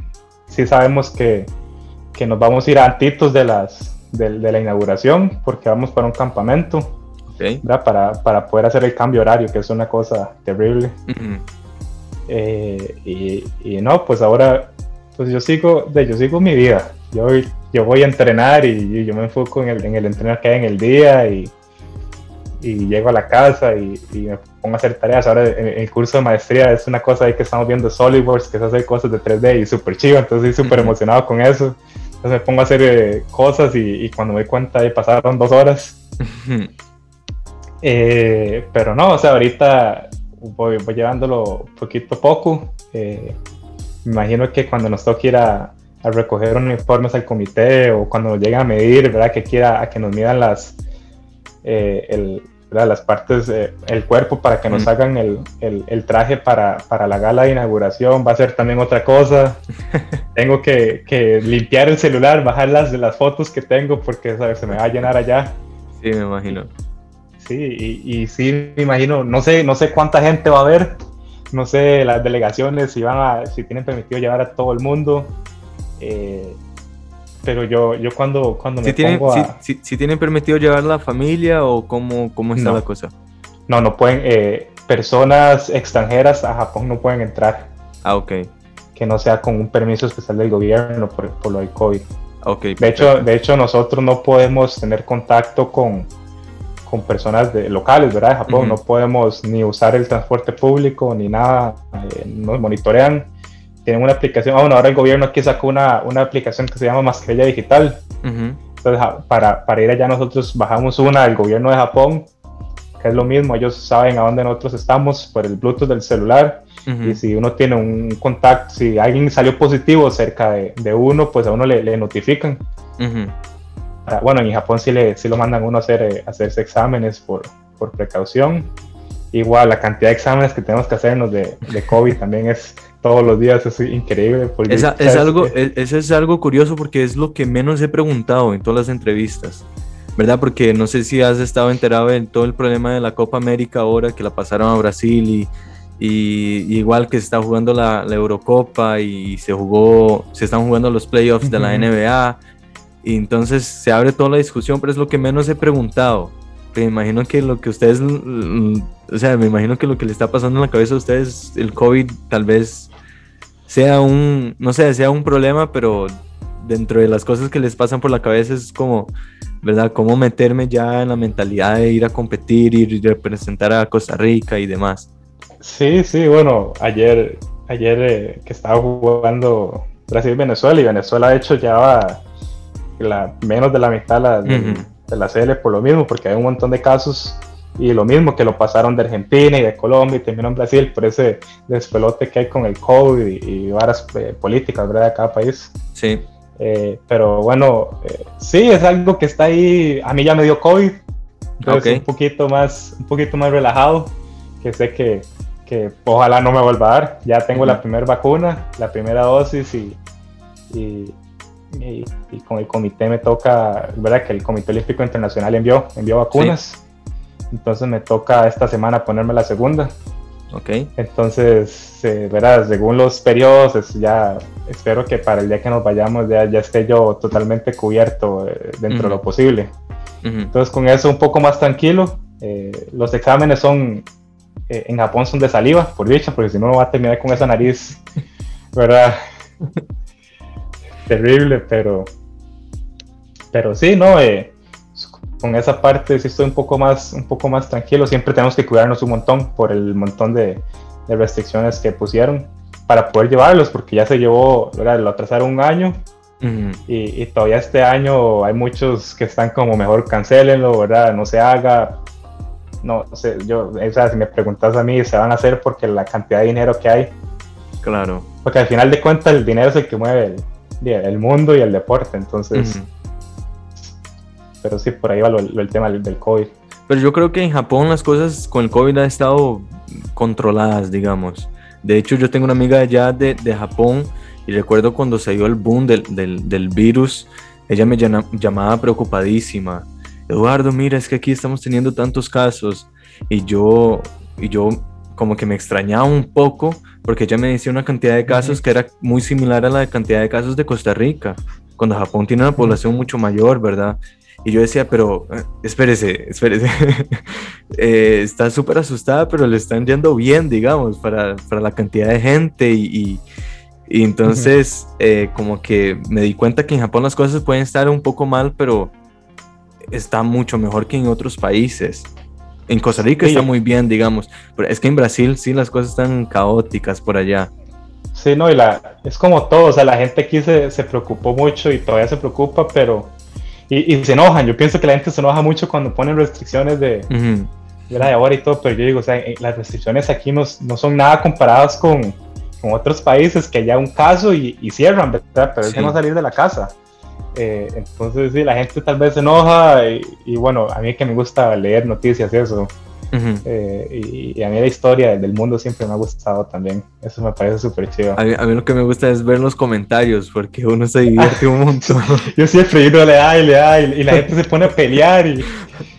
sí sabemos que, que, nos vamos a ir antitos de, las, de, la inauguración porque vamos para un campamento. Para, para, poder hacer el cambio horario, que es una cosa terrible. Eh, y, y, no, pues ahora pues yo sigo, de, yo sigo mi vida. Yo, yo voy a entrenar y, yo me enfoco en el, en el entrenar que hay en el día y, y llego a la casa y, me pongo a hacer tareas. Ahora en, el curso de maestría es una cosa ahí que estamos viendo SolidWorks, que se hace cosas de 3D y súper chido, entonces estoy súper emocionado con eso. Entonces me pongo a hacer eh, cosas y, cuando me doy cuenta ahí pasaron dos horas. Eh, pero no, o sea, ahorita voy, voy llevándolo poquito a poco. Eh, me imagino que cuando nos toque ir a, recoger uniformes al comité o cuando nos lleguen a medir, ¿verdad? Que quiera a que nos midan las, eh, el, las partes, eh, el cuerpo para que nos mm. hagan el, el, traje para, para, la gala de inauguración, va a ser también otra cosa. tengo que, que, limpiar el celular, bajar las, las fotos que tengo porque se me va a llenar allá. Sí, me imagino. Sí, y, y sí, me imagino, no sé, no sé cuánta gente va a haber, no sé, las delegaciones si van a, si tienen permitido llevar a todo el mundo. Eh, pero yo, yo cuando, cuando me tienen, pongo a... si, si, tienen permitido llevar la familia o cómo, cómo está la cosa? No, no pueden, eh, personas extranjeras a Japón no pueden entrar. Ah, ok. Que no sea con un permiso especial del gobierno por, por lo del COVID. Okay, de, hecho, de hecho, nosotros no podemos tener contacto con, con personas de, locales, ¿verdad? De Japón, no podemos ni usar el transporte público ni nada, eh, nos monitorean. Tienen una aplicación, ah, bueno, ahora el gobierno aquí sacó una, una aplicación que se llama Mascarilla Digital. Entonces, para, para, ir allá nosotros bajamos una del gobierno de Japón, que es lo mismo, ellos saben a dónde nosotros estamos por el Bluetooth del celular. Y si uno tiene un contacto, si alguien salió positivo cerca de, de uno, pues a uno le, le notifican. Bueno, en Japón sí, le, sí lo mandan uno a hacer, eh, hacerse exámenes por, por precaución. Igual, la cantidad de exámenes que tenemos que hacernos de, de COVID también es todos los días, es increíble. Esa, es algo, e, eso es algo curioso porque es lo que menos he preguntado en todas las entrevistas, ¿verdad? Porque no sé si has estado enterado de todo el problema de la Copa América ahora que la pasaron a Brasil y, y, igual que se está jugando la, la, Eurocopa y se jugó, se están jugando los playoffs de la NBA y entonces se abre toda la discusión, pero es lo que menos he preguntado. Me imagino que lo que ustedes, o sea, me imagino que lo que le está pasando en la cabeza a ustedes, el COVID tal vez sea un, no sé, sea un problema, pero dentro de las cosas que les pasan por la cabeza es como, ¿verdad? Cómo meterme ya en la mentalidad de ir a competir y representar a Costa Rica y demás. Sí, sí, bueno, ayer, ayer eh, que estaba jugando Brasil-Venezuela y Venezuela de hecho ya va la, menos de la mitad de, de la CL por lo mismo, porque hay un montón de casos y lo mismo que lo pasaron de Argentina y de Colombia y terminó en Brasil por ese despelote que hay con el COVID y, y varias eh, políticas ¿verdad? de cada país. Sí. Eh, pero bueno, eh, sí, es algo que está ahí. A mí ya me dio COVID, entonces un poquito más, un poquito más relajado, que sé que, que ojalá no me vuelva a dar. Ya tengo la primera vacuna, la primera dosis y, y, con el comité me toca, ¿verdad? Que el Comité Olímpico Internacional envió, envió vacunas. Entonces me toca esta semana ponerme la segunda. Ok. Entonces, eh, verás, según los periodos, ya espero que para el día que nos vayamos ya, ya esté yo totalmente cubierto eh, dentro de lo posible. Entonces, con eso un poco más tranquilo. Eh, los exámenes son, en Japón son de saliva, por dicha, porque si no, va a terminar con esa nariz, ¿verdad? Terrible, pero, pero sí, ¿no? con esa parte sí estoy un poco más, un poco más tranquilo. Siempre tenemos que cuidarnos un montón por el montón de, restricciones que pusieron para poder llevarlos, porque ya se llevó, ¿verdad? lo atrasaron un año y, todavía este año hay muchos que están como mejor cancelenlo, ¿verdad? No se haga. No sé, yo, o sea, si me preguntas a mí, se van a hacer porque la cantidad de dinero que hay. Claro. Porque al final de cuentas el dinero es el que mueve el, mundo y el deporte, entonces pero sí, por ahí va el tema del, COVID. Pero yo creo que en Japón las cosas con el COVID han estado controladas, digamos. De hecho, yo tengo una amiga allá de, de Japón y recuerdo cuando se dio el boom del, del, del virus, ella me llamaba preocupadísima. Eduardo, mira, es que aquí estamos teniendo tantos casos y yo, y yo como que me extrañaba un poco porque ella me decía una cantidad de casos que era muy similar a la cantidad de casos de Costa Rica, cuando Japón tiene una población mucho mayor, ¿verdad? Y yo decía, pero eh, espérese, espérese, eh, está súper asustada, pero le están yendo bien, digamos, para, para la cantidad de gente y, y, entonces eh, como que me di cuenta que en Japón las cosas pueden estar un poco mal, pero está mucho mejor que en otros países. En Costa Rica está muy bien, digamos, pero es que en Brasil sí las cosas están caóticas por allá. Sí, no, y la, es como todo, o sea, la gente aquí se, se preocupó mucho y todavía se preocupa, pero y, se enojan. Yo pienso que la gente se enoja mucho cuando ponen restricciones de, de la de ahora y todo, pero yo digo, o sea, eh, las restricciones aquí no, no son nada comparadas con, con, otros países que haya un caso y, cierran, ¿verdad? Pero es que no salir de la casa. Eh, entonces, sí, la gente tal vez se enoja y, y, bueno, a mí que me gusta leer noticias y eso, eh, y, a mí la historia del mundo siempre me ha gustado también. Eso me parece súper chido. A mí, lo que me gusta es ver los comentarios, porque uno se divierte un montón. Yo siempre digo, le da y le da, y, la gente se pone a pelear y,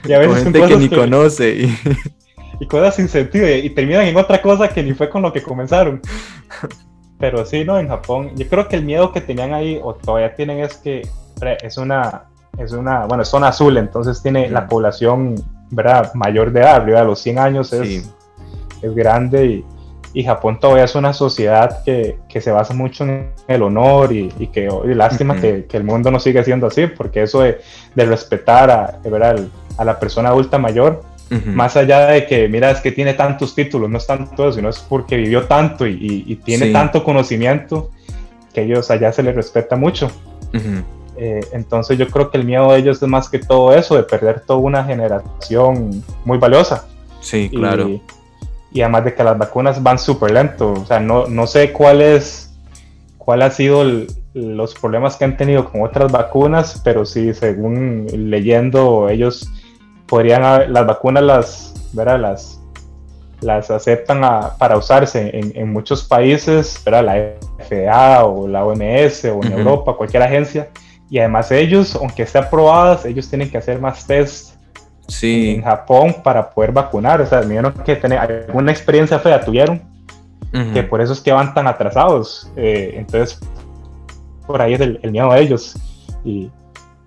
a veces gente que ni conoce. Y... y cosas sin sentido, y, terminan en otra cosa que ni fue con lo que comenzaron. Pero sí, ¿no? En Japón, yo creo que el miedo que tenían ahí, o todavía tienen, es que es una, es una, bueno, es zona azul, entonces tiene la población ¿verdad? mayor de edad, arriba de los 100 años es, es grande y, y Japón todavía es una sociedad que, que se basa mucho en el honor y, y que lástima que, que, el mundo no sigue siendo así, porque eso de, de respetar a, a la persona adulta mayor, más allá de que, mira, es que tiene tantos títulos, no es tanto eso, sino es porque vivió tanto y, y tiene tanto conocimiento que ellos allá se les respeta mucho. Eh, entonces yo creo que el miedo de ellos es más que todo eso, de perder toda una generación muy valiosa. Sí, claro. Y, y además de que las vacunas van súper lento. O sea, no, no sé cuál es, cuál ha sido los problemas que han tenido con otras vacunas, pero sí, según leyendo, ellos podrían, las vacunas las, ¿verdad? las, las aceptan para usarse en, en, muchos países, ¿verdad? la FDA o la OMS o en Europa, cualquier agencia. Y además ellos, aunque estén aprobadas, ellos tienen que hacer más test sí. en Japón para poder vacunar. O sea, me que tener alguna experiencia fea tuvieron, que por eso es que van tan atrasados. Eh, entonces, por ahí es el, miedo de ellos. Y,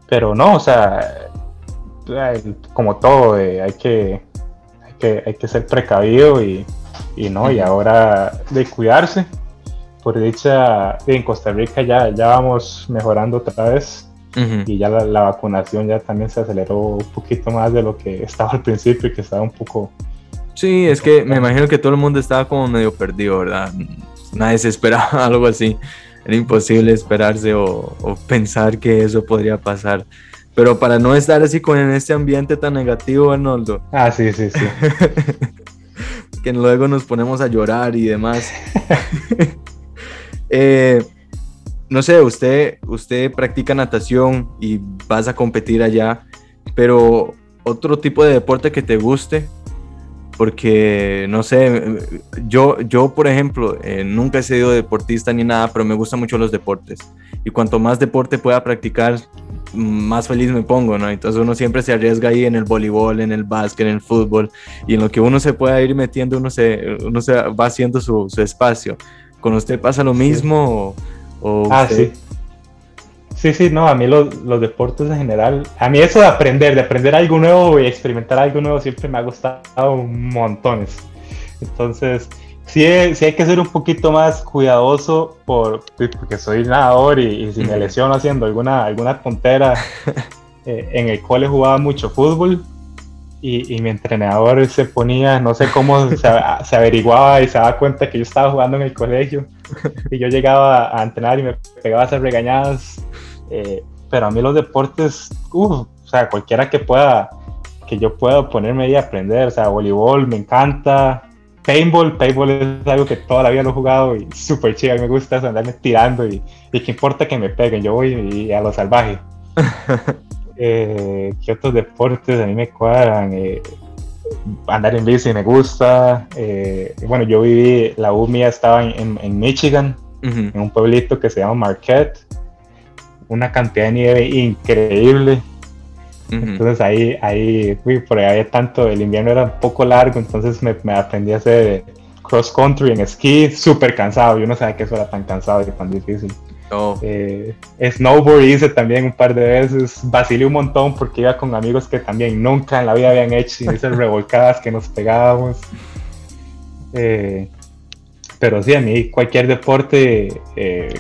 pero no, o sea, como todo, eh, hay, que, hay, que, hay que ser precavido y, y no, y ahora de cuidarse. Por dicha, en Costa Rica ya, ya vamos mejorando otra vez y ya la, vacunación ya también se aceleró un poquito más de lo que estaba al principio y que estaba un poco... Sí, es que me imagino que todo el mundo estaba como medio perdido, ¿verdad? Nadie se esperaba algo así. Era imposible esperarse o, pensar que eso podría pasar. Pero para no estar así con en este ambiente tan negativo, Arnoldo. Ah, sí, sí, sí. que luego nos ponemos a llorar y demás. Eh, no sé, usted, usted practica natación y vas a competir allá, pero otro tipo de deporte que te guste, porque no sé, yo, yo por ejemplo, eh, nunca he sido deportista ni nada, pero me gustan mucho los deportes. Y cuanto más deporte pueda practicar, más feliz me pongo, ¿no? Entonces uno siempre se arriesga ahí en el voleibol, en el básquet, en el fútbol, y en lo que uno se pueda ir metiendo, uno se, uno se va haciendo su, su espacio. ¿Con usted pasa lo mismo? ah, sí. Sí, sí, no, a mí los, los, deportes en general, a mí eso de aprender, de aprender algo nuevo y experimentar algo nuevo siempre me ha gustado montones. Entonces, sí, sí hay que ser un poquito más cuidadoso por, porque soy nadador y, si me lesiono haciendo alguna, alguna tontera, eh, en el cole jugaba mucho fútbol y, mi entrenador se ponía, no sé cómo se, se, averiguaba y se daba cuenta que yo estaba jugando en el colegio y yo llegaba a entrenar y me pegaba a hacer regañadas. Eh, pero a mí los deportes, o sea, cualquiera que pueda, que yo pueda ponerme ahí a aprender, o sea, voleibol me encanta, paintball, paintball es algo que toda la vida lo he jugado y súper chido, me gusta andarme tirando y, y importa que me peguen, yo voy a lo salvaje. eh, ¿qué otros deportes a mí me cuadran? Eh, andar en bici me gusta. Eh, bueno, yo viví, la U mía estaba en, en Michigan, en un pueblito que se llama Marquette. Una cantidad de nieve increíble. Entonces ahí, ahí, uy, por ahí había tanto, el invierno era un poco largo, entonces me, me aprendí a hacer cross country en esquí, súper cansado. Yo no sabía que eso era tan cansado y tan difícil. Eh, snowboard hice también un par de veces. Vacilé un montón porque iba con amigos que también nunca en la vida habían hecho y esas revolcadas que nos pegábamos. Eh, pero sí, a mí cualquier deporte eh,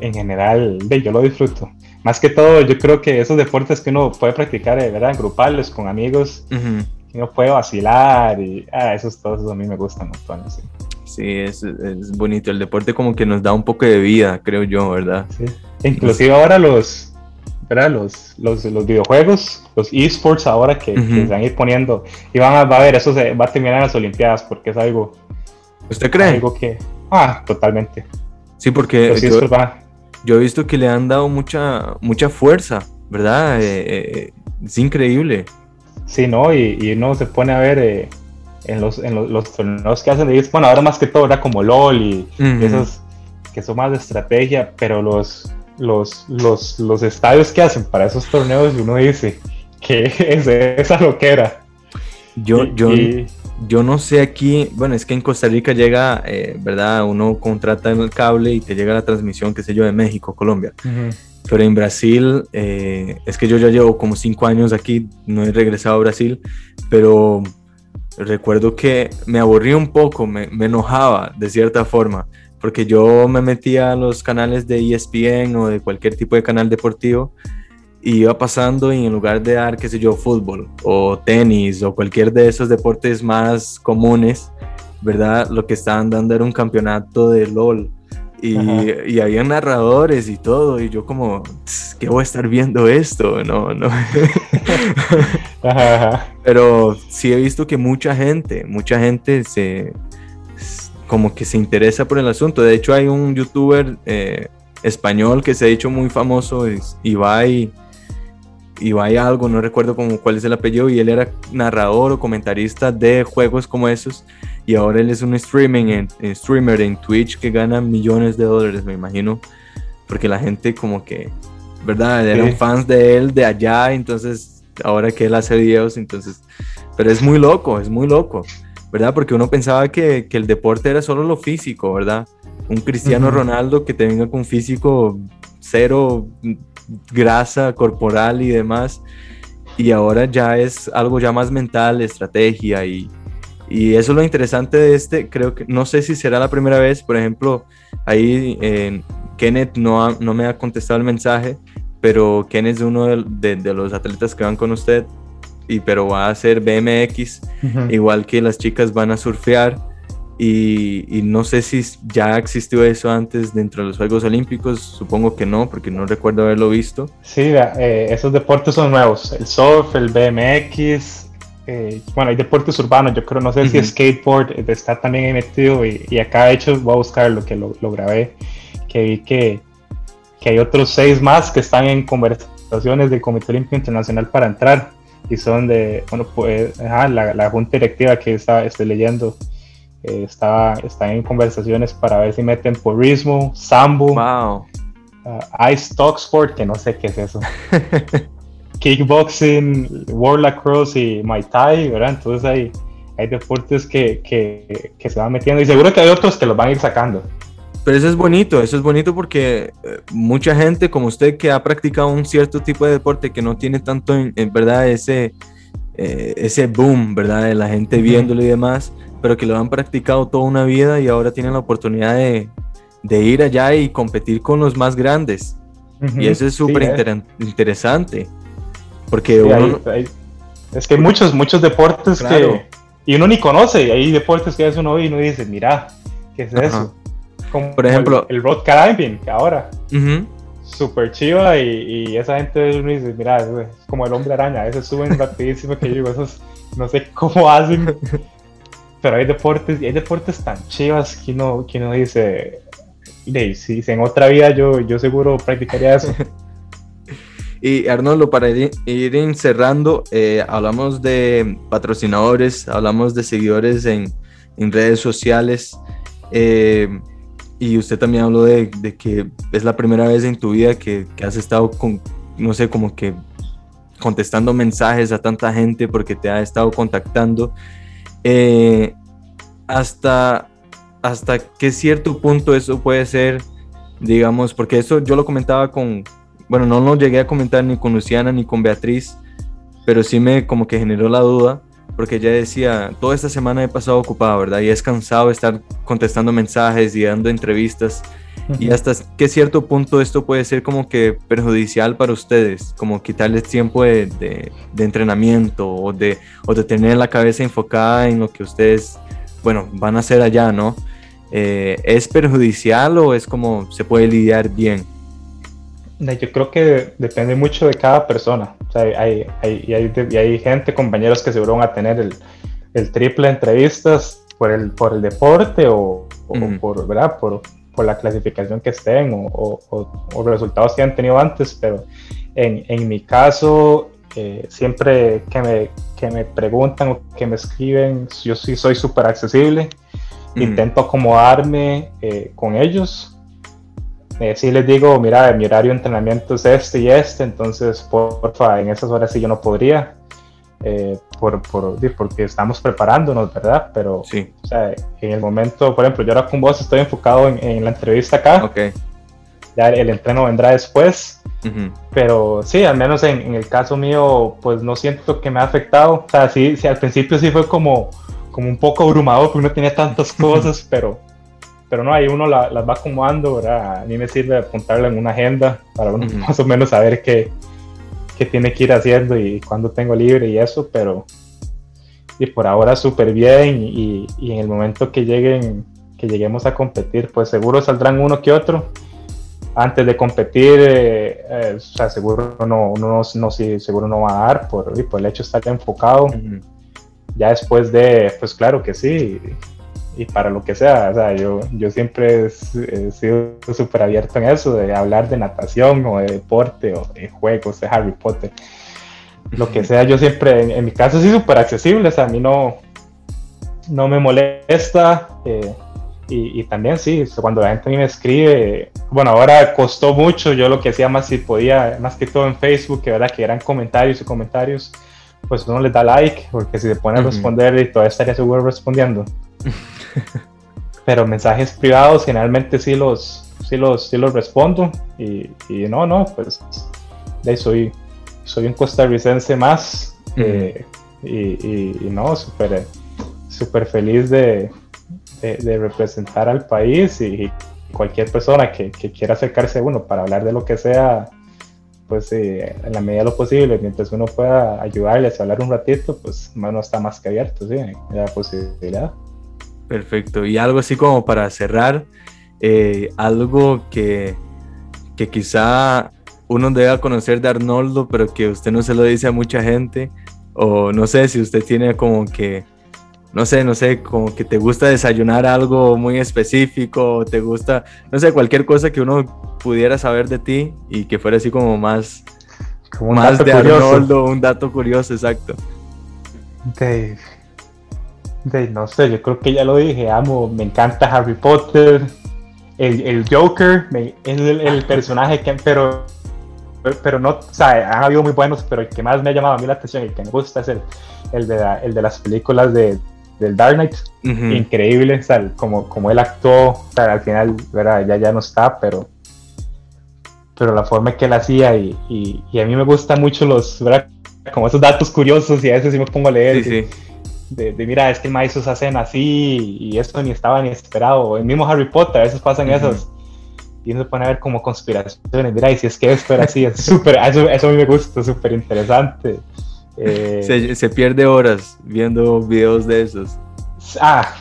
en general, yo lo disfruto. Más que todo, yo creo que esos deportes que uno puede practicar, ¿verdad? Grupales, con amigos, que uno puede vacilar y ah, esos todos a mí me gustan un Sí. Sí, es, es, bonito. El deporte como que nos da un poco de vida, creo yo, ¿verdad? Sí. Inclusive ahora los, ¿verdad? Los, los, los videojuegos, los esports ahora que, se van a ir poniendo, y van a, va a ver, eso se va a terminar en las Olimpiadas porque es algo... ¿Usted cree? Algo que... Ah, totalmente. Sí, porque yo, yo, he visto que le han dado mucha, mucha fuerza, ¿verdad? Eh, eh, es increíble. Sí, ¿no? Y, y uno se pone a ver... Eh, en los, en los, torneos que hacen de bueno, ahora más que todo era como LOL y esos que son más de estrategia, pero los, los, los, los estadios que hacen para esos torneos, uno dice, que es esa loquera? Yo, yo, yo no sé aquí, bueno, es que en Costa Rica llega, eh, ¿verdad? Uno contrata en el cable y te llega la transmisión, qué sé yo, de México, Colombia. Pero en Brasil, eh, es que yo ya llevo como cinco años aquí, no he regresado a Brasil, pero recuerdo que me aburría un poco, me, enojaba de cierta forma, porque yo me metía a los canales de ESPN o de cualquier tipo de canal deportivo y iba pasando y en lugar de dar, qué sé yo, fútbol o tenis o cualquier de esos deportes más comunes, ¿verdad? Lo que estaban dando era un campeonato de LOL. Y, y había narradores y todo, y yo como, ¿qué voy a estar viendo esto? No, no. Pero sí he visto que mucha gente, mucha gente se, como que se interesa por el asunto. De hecho hay un youtuber eh, español que se ha hecho muy famoso, es Ibai, Ibai algo, no recuerdo como cuál es el apellido, y él era narrador o comentarista de juegos como esos y ahora él es un streaming en, streamer en Twitch que gana millones de dólares, me imagino, porque la gente como que, ¿verdad? Eran fans de él de allá, entonces ahora que él hace videos, entonces, pero es muy loco, es muy loco, ¿verdad? Porque uno pensaba que, que el deporte era solo lo físico, ¿verdad? Un Cristiano Ronaldo que te venga con físico cero grasa corporal y demás, y ahora ya es algo ya más mental, estrategia y y eso es lo interesante de este, creo que no sé si será la primera vez, por ejemplo, ahí eh, Kenneth no, no me ha contestado el mensaje, pero Kenneth es uno de, de, los atletas que van con usted, y, pero va a hacer BMX, igual que las chicas van a surfear. Y, y, no sé si ya existió eso antes dentro de los Juegos Olímpicos, supongo que no, porque no recuerdo haberlo visto. Sí, eh, esos deportes son nuevos, el surf, el BMX, eh, bueno, hay deportes urbanos, yo creo, no sé si skateboard está también metido y, acá de hecho voy a buscar lo que lo, grabé, que vi que, que, hay otros seis más que están en conversaciones del Comité Olímpico Internacional para entrar y son de, bueno, pues la, la, junta directiva que está, estoy leyendo eh, está, está en conversaciones para ver si meten purismo, sambo, wow. uh, ice talk sport, que no sé qué es eso. kickboxing, world lacrosse y Muay Thai, ¿verdad? Entonces hay, hay deportes que, que, que, se van metiendo y seguro que hay otros que los van a ir sacando. Pero eso es bonito, eso es bonito porque eh, mucha gente como usted que ha practicado un cierto tipo de deporte que no tiene tanto, en, verdad, ese, eh, ese boom, ¿verdad? De la gente viéndolo y demás, pero que lo han practicado toda una vida y ahora tienen la oportunidad de, de ir allá y competir con los más grandes. Y eso es súper interesante. Porque es que hay muchos, muchos deportes que. Y uno ni conoce, hay deportes que hace uno y uno dice, mira, ¿qué es eso? Como Por ejemplo, el, road climbing, que ahora. Super chiva y, esa gente uno dice, mira, es como el hombre araña, a veces suben rapidísimo que yo digo, esos no sé cómo hacen. Pero hay deportes, y hay deportes tan chivas que uno, que uno dice, si, si en otra vida yo, yo seguro practicaría eso. Y Arnoldo, para ir, ir cerrando, eh, hablamos de patrocinadores, hablamos de seguidores en, en redes sociales. Eh, y usted también habló de, de, que es la primera vez en tu vida que, que, has estado con, no sé, como que contestando mensajes a tanta gente porque te ha estado contactando. Eh, hasta, hasta qué cierto punto eso puede ser, digamos, porque eso yo lo comentaba con, bueno, no lo llegué a comentar ni con Luciana ni con Beatriz, pero sí me como que generó la duda, porque ella decía, toda esta semana he pasado ocupada, ¿verdad? Y es cansado estar contestando mensajes y dando entrevistas. Y hasta qué cierto punto esto puede ser como que perjudicial para ustedes, como quitarles tiempo de, de, entrenamiento o de, o de tener la cabeza enfocada en lo que ustedes, bueno, van a hacer allá, ¿no? Eh, ¿Es perjudicial o es como se puede lidiar bien? Yo creo que depende mucho de cada persona. O sea, hay, hay, y hay, y hay, gente, compañeros que seguro van a tener el, el triple entrevistas por el, por el deporte o, por, ¿verdad? Por, por, la clasificación que estén o, o, los resultados que han tenido antes. Pero en, en mi caso, eh, siempre que me, que me preguntan o que me escriben, yo sí soy súper accesible. Intento acomodarme eh, con ellos eh, si les digo, mira, mi horario de entrenamiento es este y este, entonces, porfa, en esas horas sí yo no podría, eh, por, por, porque estamos preparándonos, ¿verdad? Pero, sí. o sea, en el momento, por ejemplo, yo ahora con vos estoy enfocado en, la entrevista acá. Ok. Ya el entreno vendrá después. Pero sí, al menos en, en, el caso mío, pues no siento que me ha afectado. O sea, sí, sí, al principio sí fue como como un poco abrumado porque uno tenía tantas cosas, pero, pero no, ahí uno las va acomodando, ¿verdad? A mí me sirve apuntarla en una agenda para uno más o menos saber qué, qué tiene que ir haciendo y cuándo tengo libre y eso, pero y por ahora súper bien y, y, en el momento que lleguen que lleguemos a competir pues seguro saldrán uno que otro. Antes de competir eh, eh, o sea seguro no uno no, sí, seguro no va a dar por, por el hecho de estar enfocado. Ya después de pues claro que sí y para lo que sea, o sea, yo, yo siempre he, sido súper abierto en eso, de hablar de natación o de deporte o de juegos de Harry Potter lo que sea, yo siempre, en, mi caso sí súper accesible, o sea, a mí no, no me molesta. Eh, y, también sí, cuando la gente a mí me escribe, bueno, ahora costó mucho, yo lo que hacía más si podía, más que todo en Facebook, que verdad que eran comentarios y comentarios, pues uno les da like, porque si se pone a responder y todavía estaría seguro respondiendo. Pero mensajes privados generalmente sí los, sí los, sí los respondo y, y no, no, pues de ahí soy, soy un costarricense más eh, y, no, súper super feliz de, de, representar al país y, cualquier persona que, quiera acercarse a uno para hablar de lo que sea, pues en la medida de lo posible, mientras uno pueda ayudarles a hablar un ratito, pues no está más que abierto, sí, la posibilidad. Perfecto, y algo así como para cerrar, eh, algo que, que quizá uno debe conocer de Arnoldo, pero que usted no se lo dice a mucha gente, o no sé si usted tiene como que, no sé, no sé, como que te gusta desayunar algo muy específico, o te gusta, no sé, cualquier cosa que uno pudiera saber de ti y que fuera así como más, como más de Arnoldo, un dato curioso, exacto. Dave. No sé, yo creo que ya lo dije, amo, me encanta Harry Potter, el, el Joker es el, el, personaje que, pero pero no, o sea, han habido muy buenos, pero el que más me ha llamado a mí la atención, el que me gusta es el, el, de, el de las películas de, del Dark Knight. Increíble, o sea, como, como él actuó, o sea, al final, ¿verdad? ya ya no está, pero, pero la forma que él hacía y, y, a mí me gustan mucho los, ¿verdad? Como esos datos curiosos y a veces sí me pongo a leer. Sí, De, mira, es que el se hacen así y esto ni estaba ni esperado. El mismo Harry Potter, a veces pasan esos y uno se pone a ver como conspiraciones, mira, y si es que esto era así, es súper, eso, eso a mí me gusta, súper interesante. Eh, se, se, pierde horas viendo videos de esos. Ah,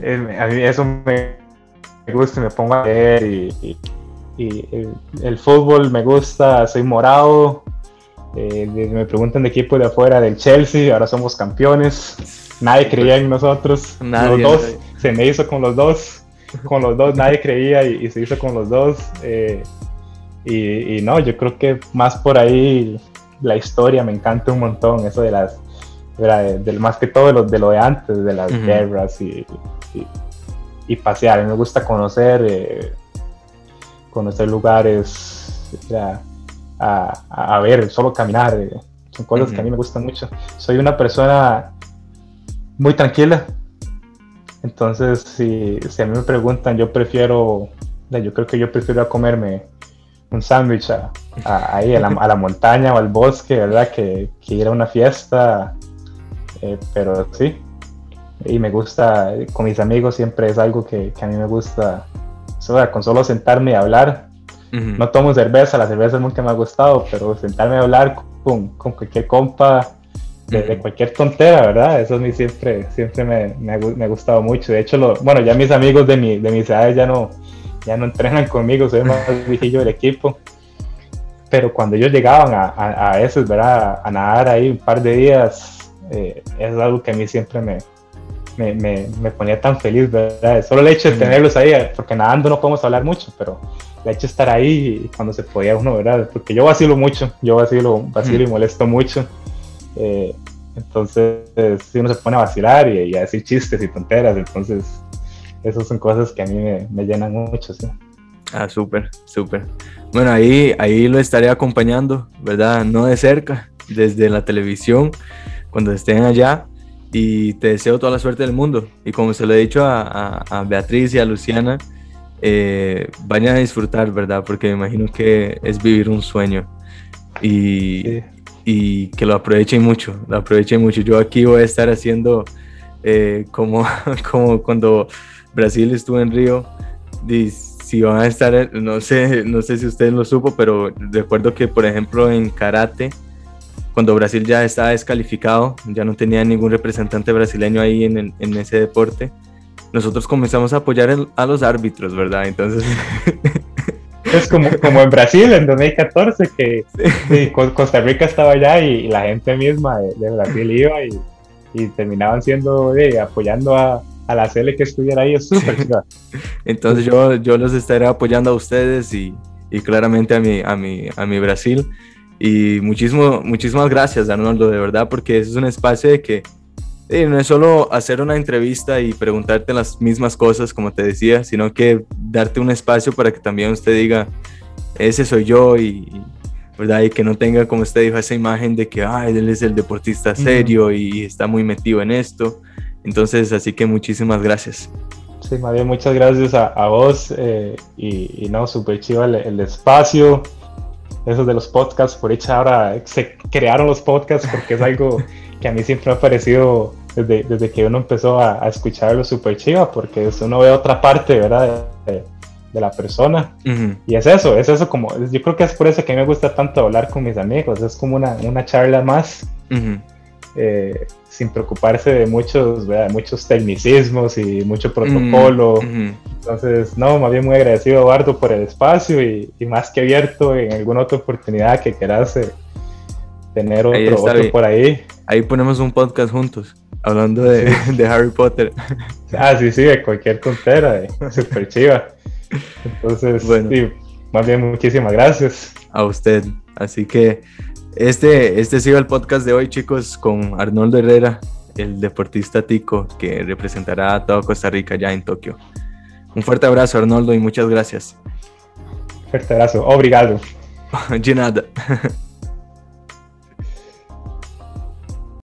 a mí eso me, gusta, me pongo a ver y, y, el, fútbol me gusta, soy morado. Eh, me preguntan de equipo de afuera del Chelsea, ahora somos campeones. Nadie creía en nosotros. Nadie, los dos, se me hizo con los dos con los dos, nadie creía y, se hizo con los dos. Eh, y, no, yo creo que más por ahí la historia me encanta un montón, eso de las, de, más que todo de lo de, lo de antes, de las guerras y, y, pasear. A mí me gusta conocer, eh, conocer lugares, a, a, ver, solo caminar. Eh, son cosas que a mí me gustan mucho. Soy una persona muy tranquila, entonces, si, si, a mí me preguntan, yo prefiero, yo creo que yo prefiero comerme un sándwich ahí a la, montaña o al bosque, ¿verdad? Que, que ir a una fiesta. Eh, pero sí, y me gusta, con mis amigos siempre es algo que, que a mí me gusta, con solo sentarme y hablar. No tomo cerveza, la cerveza nunca me ha gustado, pero sentarme a hablar con, con cualquier compa de, cualquier tontera, ¿verdad? Eso a mí siempre, siempre me, me, ha, gustado mucho. De hecho, lo, bueno, ya mis amigos de mi, de mis edades ya no, ya no entrenan conmigo, soy más viejillo del equipo. Pero cuando ellos llegaban a, a, a ¿verdad? A nadar ahí un par de días, eh, es algo que a mí siempre me, me, me, ponía tan feliz, ¿verdad? Solo el hecho de tenerlos ahí, porque nadando no podemos hablar mucho, pero el hecho de estar ahí y cuando se podía uno, ¿verdad? Porque yo vacilo mucho, yo vacilo, vacilo y molesto mucho. Eh, entonces, si uno se pone a vacilar y, a decir chistes y tonteras, entonces, esas son cosas que a mí me, llenan mucho, ¿sí? Ah, súper, súper. Bueno, ahí, ahí lo estaré acompañando, ¿verdad? No de cerca, desde la televisión, cuando estén allá. Y te deseo toda la suerte del mundo. Y como se lo he dicho a, Beatriz y a Luciana, eh, vayan a disfrutar, ¿verdad? Porque me imagino que es vivir un sueño. Y, y que lo aprovechen mucho, lo aprovechen mucho. Yo aquí voy a estar haciendo eh, como, como cuando Brasil estuvo en Río, si van a estar, no sé, no sé si usted lo supo, pero recuerdo que, por ejemplo, en karate, cuando Brasil ya estaba descalificado, ya no tenía ningún representante brasileño ahí en, en ese deporte, nosotros comenzamos a apoyar a los árbitros, ¿verdad? Entonces... Es como, como en Brasil en 2014, que Costa Rica estaba allá y, la gente misma de, Brasil iba y, y terminaban siendo, apoyando a, a la CL que estuviera ahí, es súper Entonces yo, yo los estaré apoyando a ustedes y, y claramente a mi, a, mi, a mi Brasil. Y muchísimo, muchísimas gracias, Arnoldo, de verdad, porque es un espacio de que no es solo hacer una entrevista y preguntarte las mismas cosas, como te decía, sino que darte un espacio para que también usted diga, ese soy yo y, ¿verdad? Y que no tenga, como usted dijo, esa imagen de que, ah, él es el deportista serio y está muy metido en esto. Entonces, así que muchísimas gracias. Sí, bien muchas gracias a, vos eh, y, no, súper chido el, espacio, esos de los podcasts, por hecho ahora se crearon los podcasts porque es algo que a mí siempre me ha parecido desde, desde que uno empezó a, a escucharlo súper chiva, porque uno ve otra parte, ¿verdad? De, la persona. Y es eso, es eso como, yo creo que es por eso que a mí me gusta tanto hablar con mis amigos, es como una, una charla más. Eh, sin preocuparse de muchos, ¿verdad? muchos tecnicismos y mucho protocolo. Entonces, no, más bien muy agradecido, Eduardo, por el espacio y, y más que abierto en alguna otra oportunidad que quieras eh, tener otro, otro por ahí. Ahí ponemos un podcast juntos, hablando de, de Harry Potter. Ah, sí, sí, de cualquier tontera, súper chiva. Entonces, bueno. sí, más bien muchísimas gracias. A usted. Así que este, este ha sido el podcast de hoy, chicos, con Arnoldo Herrera, el deportista tico que representará a toda Costa Rica ya en Tokio. Un fuerte abrazo, Arnoldo, y muchas gracias. Fuerte abrazo. Obrigado. De nada.